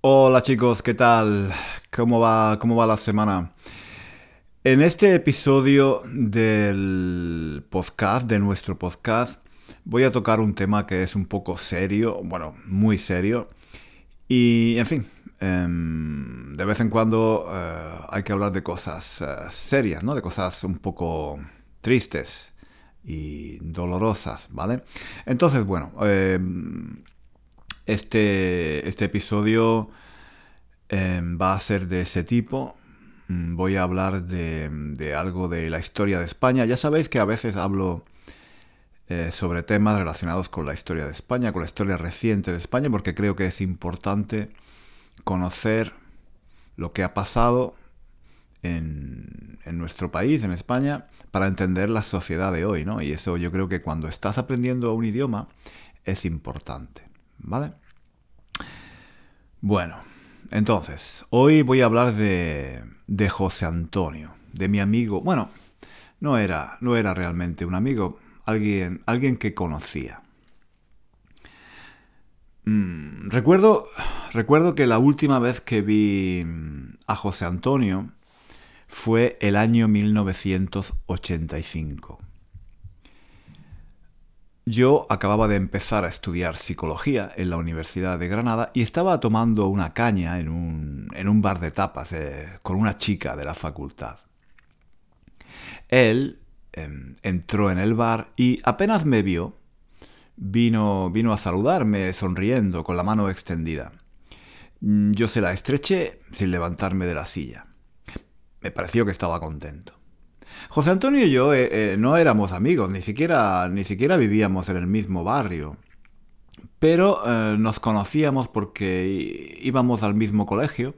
Hola chicos, ¿qué tal? ¿Cómo va, cómo va la semana? En este episodio del podcast, de nuestro podcast, voy a tocar un tema que es un poco serio, bueno, muy serio. Y, en fin, em, de vez en cuando eh, hay que hablar de cosas eh, serias, ¿no? De cosas un poco tristes y dolorosas, ¿vale? Entonces, bueno, em, este, este episodio em, va a ser de ese tipo. Mm, voy a hablar de, algo de la historia de España. Ya sabéis que a veces hablo eh, sobre temas relacionados con la historia de España, con la historia reciente de España, porque creo que es importante conocer lo que ha pasado en, en, nuestro país, en España, para entender la sociedad de hoy, ¿no? Y eso yo creo que cuando estás aprendiendo un idioma es importante. ¿Vale? Bueno, entonces, hoy voy a hablar de, de José Antonio, de mi amigo. Bueno, no era, no era realmente un amigo, alguien, alguien que conocía. Mm, recuerdo, recuerdo que la última vez que vi a José Antonio fue el año 1985. Yo acababa de empezar a estudiar psicología en la Universidad de Granada y estaba tomando una caña en un, bar de tapas eh, con una chica de la facultad. Él em, entró en el bar y apenas me vio, vino, vino a saludarme sonriendo con la mano extendida. Yo se la estreché sin levantarme de la silla. Me pareció que estaba contento. José Antonio y yo eh, eh, no éramos amigos, ni siquiera, ni siquiera vivíamos en el mismo barrio. Pero eh, nos conocíamos porque íbamos al mismo colegio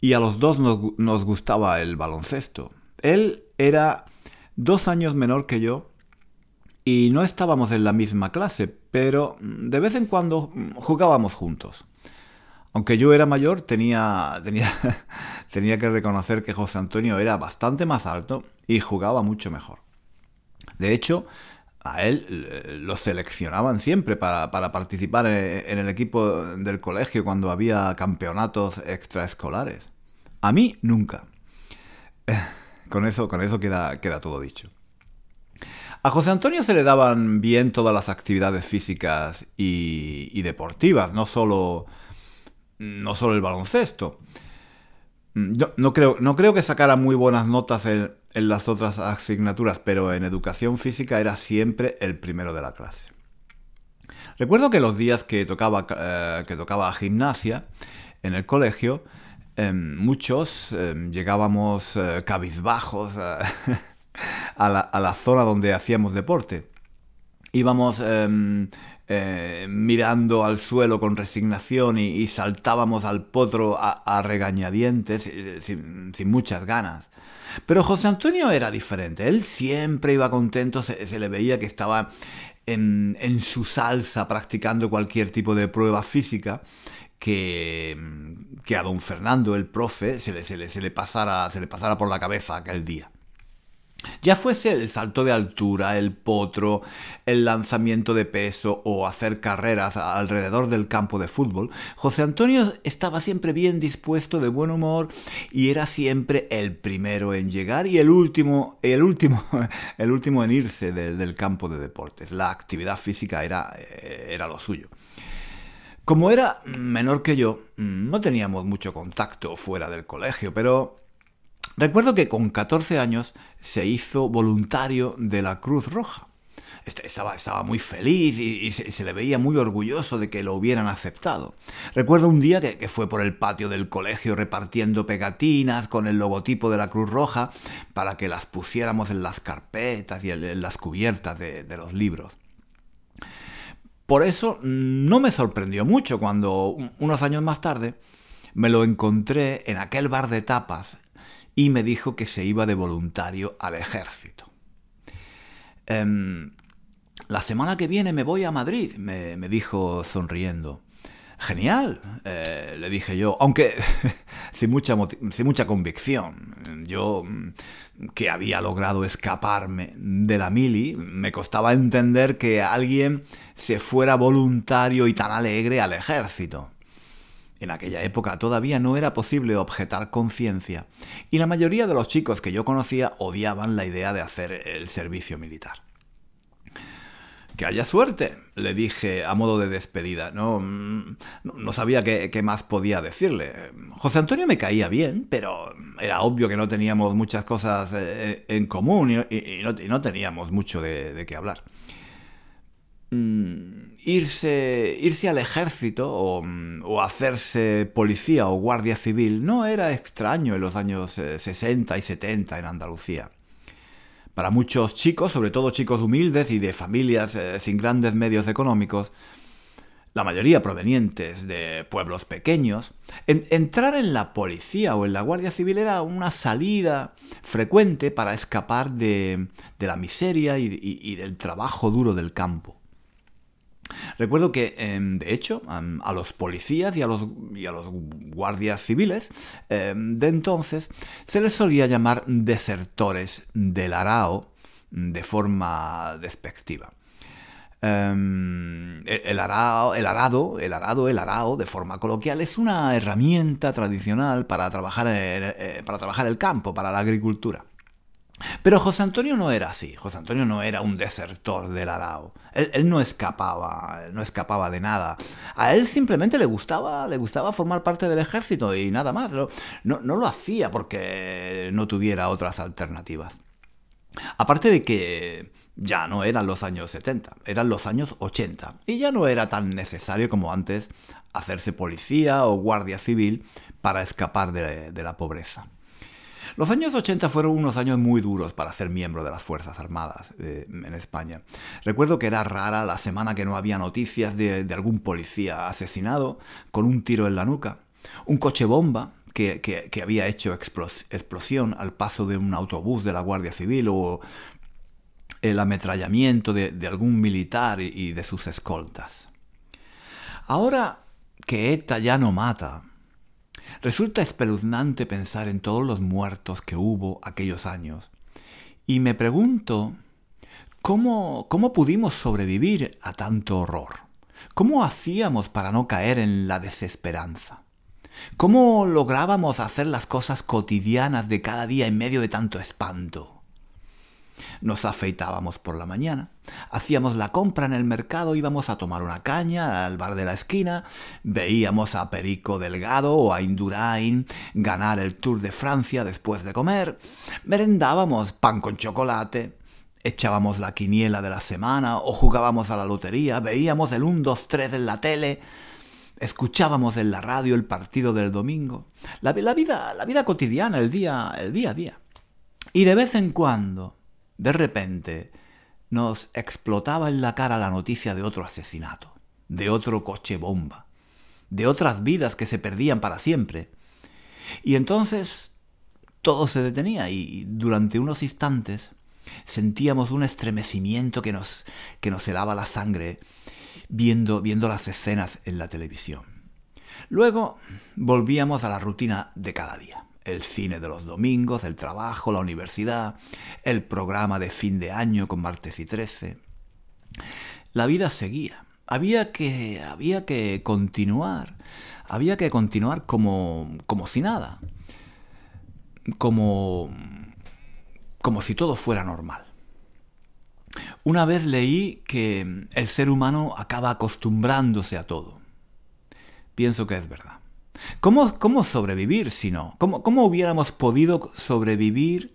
y a los dos nos, nos gustaba el baloncesto. Él era dos años menor que yo y no estábamos en la misma clase, pero de vez en cuando jugábamos juntos. Aunque yo era mayor, tenía, tenía, tenía que reconocer que José Antonio era bastante más alto y jugaba mucho mejor. De hecho, a él eh, lo seleccionaban siempre para, participar en el equipo del colegio cuando había campeonatos extraescolares. A mí nunca. Con eso, con eso queda, queda todo dicho. A José Antonio se le daban bien todas las actividades físicas y, y deportivas, no solo no solo el baloncesto. Mm, no, creo, no creo que sacara muy buenas notas en, las otras asignaturas, pero en educación física era siempre el primero de la clase. Recuerdo que los días que tocaba, eh, que tocaba gimnasia en el colegio, em, muchos em, llegábamos eh, cabizbajos a, la, a, la, zona donde hacíamos deporte. Íbamos em, eh, mirando al suelo con resignación y, saltábamos al potro a, regañadientes eh, sin, muchas ganas. Pero José Antonio era diferente, él siempre iba contento, se, le veía que estaba en, su salsa practicando cualquier tipo de prueba física que, que a don Fernando, el profe, se le, pasara, se le pasara por la cabeza aquel día. Ya fuese el salto de altura, el potro, el lanzamiento de peso o hacer carreras alrededor del campo de fútbol, José Antonio estaba siempre bien dispuesto, de buen humor y era siempre el primero en llegar y el último, el último, el último en irse del campo de deportes. La actividad física era, eh, era lo suyo. Como era menor que yo, no teníamos mucho contacto fuera del colegio, pero Recuerdo que con 14 años se hizo voluntario de la Cruz Roja. Este, estaba, muy feliz y, se, le veía muy orgulloso de que lo hubieran aceptado. Recuerdo un día que, fue por el patio del colegio repartiendo pegatinas con el logotipo de la Cruz Roja para que las pusiéramos en las carpetas y en, las cubiertas de, de los libros. Por eso no me sorprendió mucho cuando unos años más tarde me lo encontré en aquel bar de tapas y me dijo que se iba de voluntario al ejército. Em, la semana que viene me voy a Madrid, me, dijo sonriendo. Genial, eh, le dije yo, aunque sin, mucha sin mucha convicción. Yo, mm, que había logrado escaparme de la mili, me costaba entender que alguien se fuera voluntario y tan alegre al ejército. En aquella época todavía no era posible objetar conciencia, y la mayoría de los chicos que yo conocía odiaban la idea de hacer el servicio militar. Que haya suerte, le dije a modo de despedida. No, mm, no sabía qué, más podía decirle. José Antonio me caía bien, pero era obvio que no teníamos muchas cosas eh, en común y, no, teníamos mucho de, qué hablar. Mm, irse, irse al ejército o, o, hacerse policía o guardia civil no era extraño en los años 60 eh, y 70 en Andalucía. Para muchos chicos, sobre todo chicos humildes y de familias eh, sin grandes medios económicos, la mayoría provenientes de pueblos pequeños, entrar en la policía o en la Guardia Civil era una salida frecuente para escapar de, la miseria y del trabajo duro del campo. Recuerdo que, em, de hecho, a los policías y a los, a los guardias civiles em, de entonces se les solía llamar desertores del arao de forma despectiva. Em, el, arao, el arado, el arado, el arao, de forma coloquial, es una herramienta tradicional para trabajar, eh, para trabajar el campo, para la agricultura. Pero José Antonio no era así. José Antonio no era un desertor del Arao. Él, no escapaba, no escapaba de nada. A él simplemente le gustaba, le gustaba formar parte del ejército y nada más. No, no, lo hacía porque no tuviera otras alternativas. Aparte de que ya no eran los años 70, eran los años 80. Y ya no era tan necesario como antes hacerse policía o guardia civil para escapar de la pobreza. Los años 80 fueron unos años muy duros para ser miembro de las Fuerzas Armadas eh, en España. Recuerdo que era rara la semana que no había noticias de, algún policía asesinado con un tiro en la nuca, un coche bomba que, había hecho explosión al paso de un autobús de la Guardia Civil o el ametrallamiento de, de algún militar y de sus escoltas. Ahora que ETA ya no mata, Resulta espeluznante pensar en todos los muertos que hubo aquellos años. Y me pregunto, ¿cómo, cómo pudimos sobrevivir a tanto horror? ¿Cómo hacíamos para no caer en la desesperanza? ¿Cómo lográbamos hacer las cosas cotidianas de cada día en medio de tanto espanto? Nos afeitábamos por la mañana, hacíamos la compra en el mercado, íbamos a tomar una caña al bar de la esquina, veíamos a Perico Delgado o a Indurain ganar el Tour de Francia después de comer, merendábamos pan con chocolate, echábamos la quiniela de la semana o jugábamos a la lotería, veíamos el 1, 2, 3 en la tele, escuchábamos en la radio el partido del domingo, la, la, vida, la vida cotidiana, el día, el día a día. Y de vez en cuando, de repente, nos explotaba en la cara la noticia de otro asesinato, de otro coche bomba, de otras vidas que se perdían para siempre. Y entonces todo se detenía y durante unos instantes sentíamos un estremecimiento que nos, que nos helaba la sangre viendo, viendo las escenas en la televisión. Luego volvíamos a la rutina de cada día el cine de los domingos, el trabajo, la universidad, el programa de fin de año con martes y 13. La vida seguía. Había que, había que continuar. Había que continuar como, como si nada. Como, como si todo fuera normal. Una vez leí que el ser humano acaba acostumbrándose a todo. Pienso que es verdad. ¿Cómo, cómo sobrevivir si no? ¿Cómo, ¿Cómo hubiéramos podido sobrevivir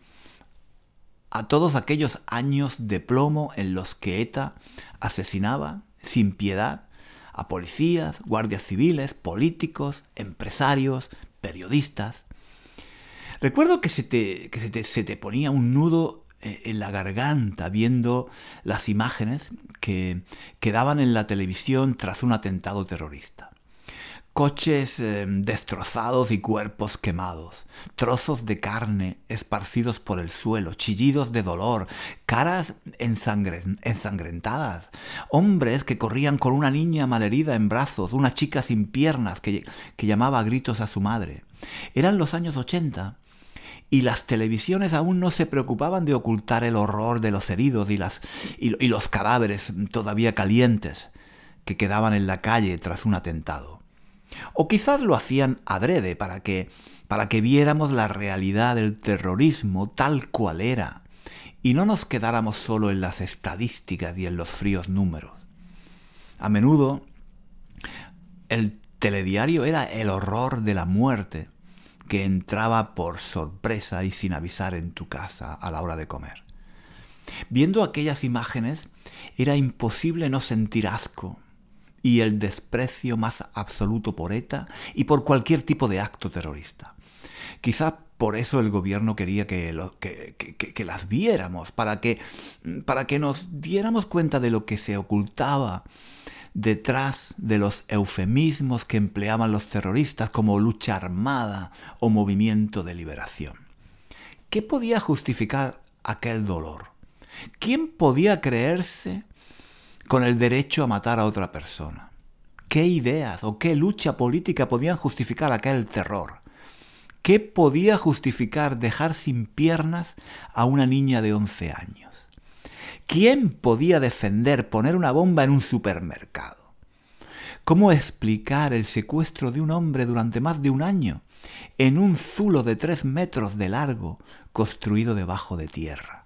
a todos aquellos años de plomo en los que ETA asesinaba sin piedad a policías, guardias civiles, políticos, empresarios, periodistas? Recuerdo que se te, que se te, se te ponía un nudo eh, en la garganta viendo las imágenes que quedaban en la televisión tras un atentado terrorista coches eh, destrozados y cuerpos quemados, trozos de carne esparcidos por el suelo, chillidos de dolor, caras ensangrentadas, hombres que corrían con una niña malherida en brazos, una chica sin piernas que, llamaba a gritos a su madre. Eran los años 80 y las televisiones aún no se preocupaban de ocultar el horror de los heridos y, las, y los cadáveres todavía calientes que quedaban en la calle tras un atentado. O quizás lo hacían adrede para que, para que viéramos la realidad del terrorismo tal cual era y no nos quedáramos solo en las estadísticas y en los fríos números. A menudo el telediario era el horror de la muerte que entraba por sorpresa y sin avisar en tu casa a la hora de comer. Viendo aquellas imágenes era imposible no sentir asco y el desprecio más absoluto por ETA y por cualquier tipo de acto terrorista. Quizá por eso el gobierno quería que, las viéramos, para que, para que nos diéramos cuenta de lo que se ocultaba detrás de los eufemismos que empleaban los terroristas como lucha armada o movimiento de liberación. ¿Qué podía justificar aquel dolor? ¿Quién podía creerse con el derecho a matar a otra persona? ¿Qué ideas o qué lucha política podían justificar aquel terror? ¿Qué podía justificar dejar sin piernas a una niña de 11 años? ¿Quién podía defender poner una bomba en un supermercado? ¿Cómo explicar el secuestro de un hombre durante más de un año en un zulo de tres metros de largo construido debajo de tierra?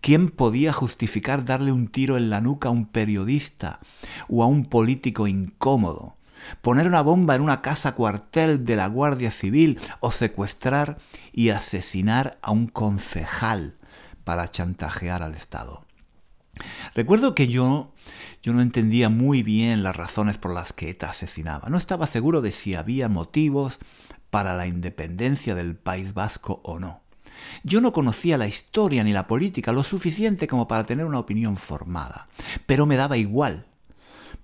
¿Quién podía justificar darle un tiro en la nuca a un periodista o a un político incómodo? Poner una bomba en una casa cuartel de la Guardia Civil o secuestrar y asesinar a un concejal para chantajear al Estado. Recuerdo que yo, yo no entendía muy bien las razones por las que ETA asesinaba. No estaba seguro de si había motivos para la independencia del País Vasco o no. Yo no conocía la historia ni la política lo suficiente como para tener una opinión formada, pero me daba igual.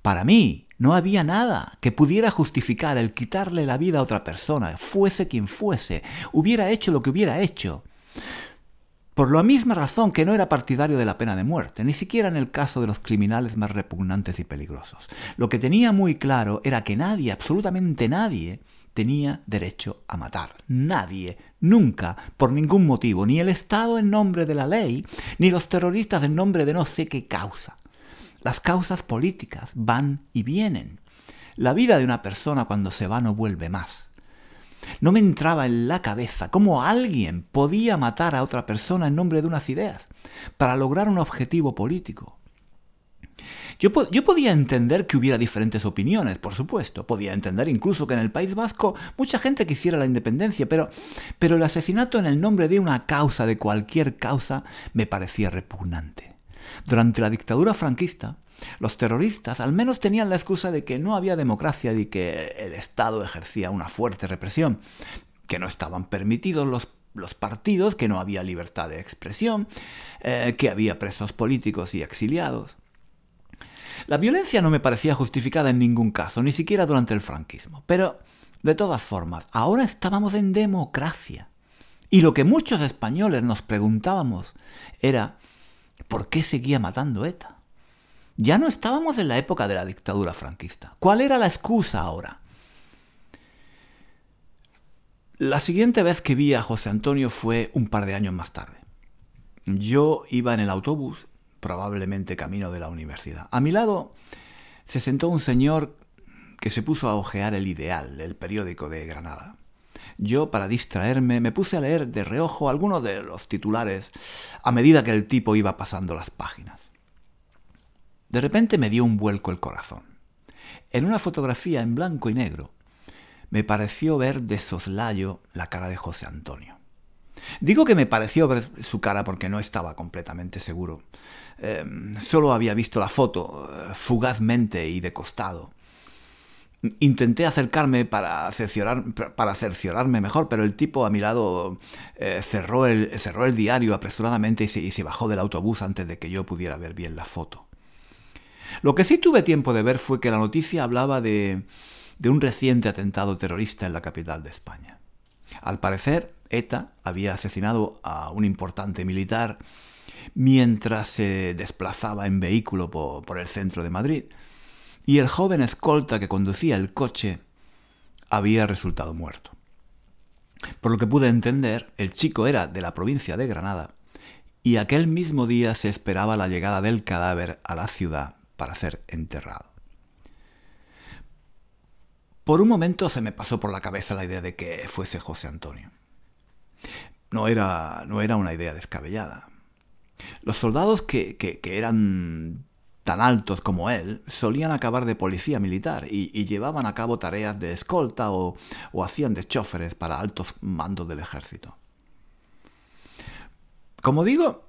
Para mí no había nada que pudiera justificar el quitarle la vida a otra persona, fuese quien fuese, hubiera hecho lo que hubiera hecho por la misma razón que no era partidario de la pena de muerte, ni siquiera en el caso de los criminales más repugnantes y peligrosos. Lo que tenía muy claro era que nadie, absolutamente nadie, tenía derecho a matar. Nadie, nunca, por ningún motivo, ni el Estado en nombre de la ley, ni los terroristas en nombre de no sé qué causa. Las causas políticas van y vienen. La vida de una persona cuando se va no vuelve más. No me entraba en la cabeza cómo alguien podía matar a otra persona en nombre de unas ideas para lograr un objetivo político. Yo, podía entender que hubiera diferentes opiniones, por supuesto. Podía entender incluso que en el País Vasco mucha gente quisiera la independencia, pero, pero el asesinato en el nombre de una causa, de cualquier causa, me parecía repugnante. Durante la dictadura franquista, los terroristas al menos tenían la excusa de que no había democracia y que el Estado ejercía una fuerte represión, que no estaban permitidos los, partidos, que no había libertad de expresión, eh, que había presos políticos y exiliados. La violencia no me parecía justificada en ningún caso, ni siquiera durante el franquismo. Pero, de todas formas, ahora estábamos en democracia. Y lo que muchos españoles nos preguntábamos era, ¿por qué seguía matando ETA? Ya no estábamos en la época de la dictadura franquista. ¿Cuál era la excusa ahora? La siguiente vez que vi a José Antonio fue un par de años más tarde. Yo iba en el autobús, probablemente camino de la universidad. A mi lado se sentó un señor que se puso a hojear el Ideal, el periódico de Granada. Yo, para distraerme, me puse a leer de reojo algunos de los titulares a medida que el tipo iba pasando las páginas. De repente me dio un vuelco el corazón. En una fotografía en blanco y negro, me pareció ver de soslayo la cara de José Antonio. Digo que me pareció ver su cara porque no estaba completamente seguro. Em, solo había visto la foto, eh, fugazmente y de costado. Intenté acercarme para, cerciorarme mejor, pero el tipo a mi lado eh, cerró, el, cerró, el, diario apresuradamente y se bajó del autobús antes de que yo pudiera ver bien la foto. Lo que sí tuve tiempo de ver fue que la noticia hablaba de, un reciente atentado terrorista en la capital de España. Al parecer, ETA había asesinado a un importante militar mientras se desplazaba en vehículo por, el centro de Madrid, y el joven escolta que conducía el coche había resultado muerto. Por lo que pude entender, el chico era de la provincia de Granada, y aquel mismo día se esperaba la llegada del cadáver a la ciudad para ser enterrado. Por un momento se me pasó por la cabeza la idea de que fuese José Antonio. No era, no era una idea descabellada. Los soldados que, que, eran tan altos como él solían acabar de policía militar y, llevaban a cabo tareas de escolta o, o hacían de choferes para altos mandos del ejército. Como digo,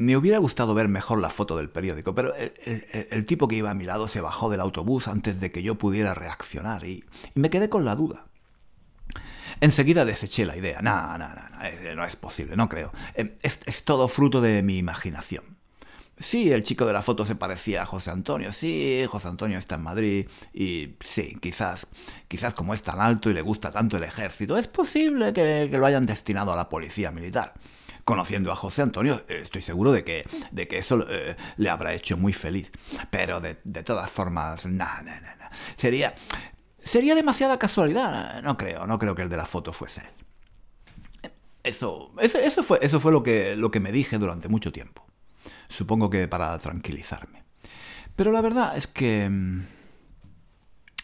me hubiera gustado ver mejor la foto del periódico, pero el, tipo que iba a mi lado se bajó del autobús antes de que yo pudiera reaccionar y, me quedé con la duda. Enseguida deseché la idea. No, no, no, no, es posible, no creo. Eh, es, todo fruto de mi imaginación. Sí, el chico de la foto se parecía a José Antonio. Sí, José Antonio está en Madrid. Y sí, quizás, quizás como es tan alto y le gusta tanto el ejército, es posible que lo hayan destinado a la policía militar conociendo a José Antonio, eh, estoy seguro de que, de que eso eh, le habrá hecho muy feliz. Pero de, todas formas, nada, nada, nada. Sería, sería demasiada casualidad. No creo, no creo que el de la foto fuese él. Eso, eso, fue, eso fue lo, que, lo que me dije durante mucho tiempo. Supongo que para tranquilizarme. Pero la verdad es que mm,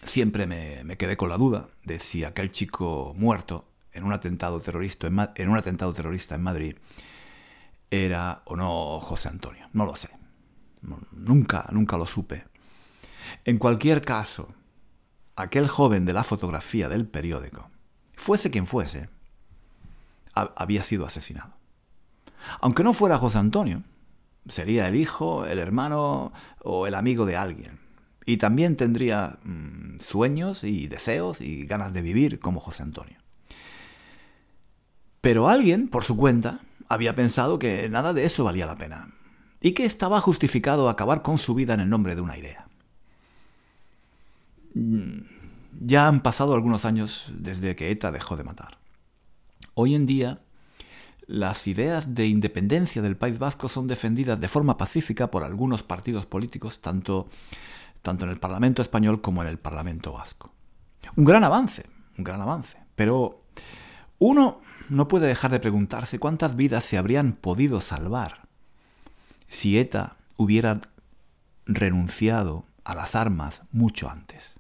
siempre me, me quedé con la duda de si aquel chico muerto en un atentado terrorista en, un atentado terrorista en Madrid era o no José Antonio. No lo sé. nunca, nunca lo supe. En cualquier caso, aquel joven de la fotografía del periódico, fuese quien fuese, había sido asesinado. Aunque no fuera José Antonio, sería el hijo, el hermano o el amigo de alguien. Y también tendría mm, sueños y deseos y ganas de vivir como José Antonio. Pero alguien, por su cuenta, había pensado que nada de eso valía la pena, y que estaba justificado acabar con su vida en el nombre de una idea. Mm, ya han pasado algunos años desde que ETA dejó de matar. Hoy en día, las ideas de independencia del País Vasco son defendidas de forma pacífica por algunos partidos políticos, tanto, tanto en el Parlamento español como en el Parlamento vasco. Un gran avance, un gran avance. Pero uno no puede dejar de preguntarse cuántas vidas se habrían podido salvar si ETA hubiera renunciado a las armas mucho antes.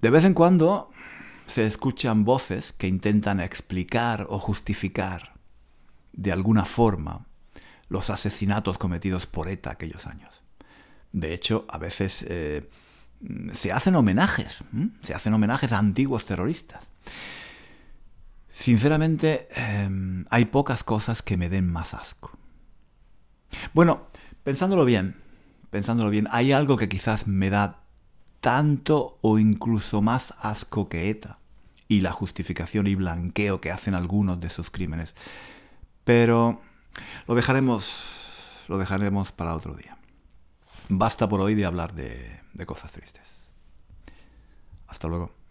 De vez en cuando se escuchan voces que intentan explicar o justificar de alguna forma los asesinatos cometidos por ETA aquellos años. De hecho, a veces eh, se hacen homenajes, se hacen homenajes a antiguos terroristas. Sinceramente, em, hay pocas cosas que me den más asco. Bueno, pensándolo bien, pensándolo bien, hay algo que quizás me da tanto o incluso más asco que ETA y la justificación y blanqueo que hacen algunos de sus crímenes. Pero lo dejaremos, lo dejaremos para otro día. Basta por hoy de hablar de, de cosas tristes. Hasta luego.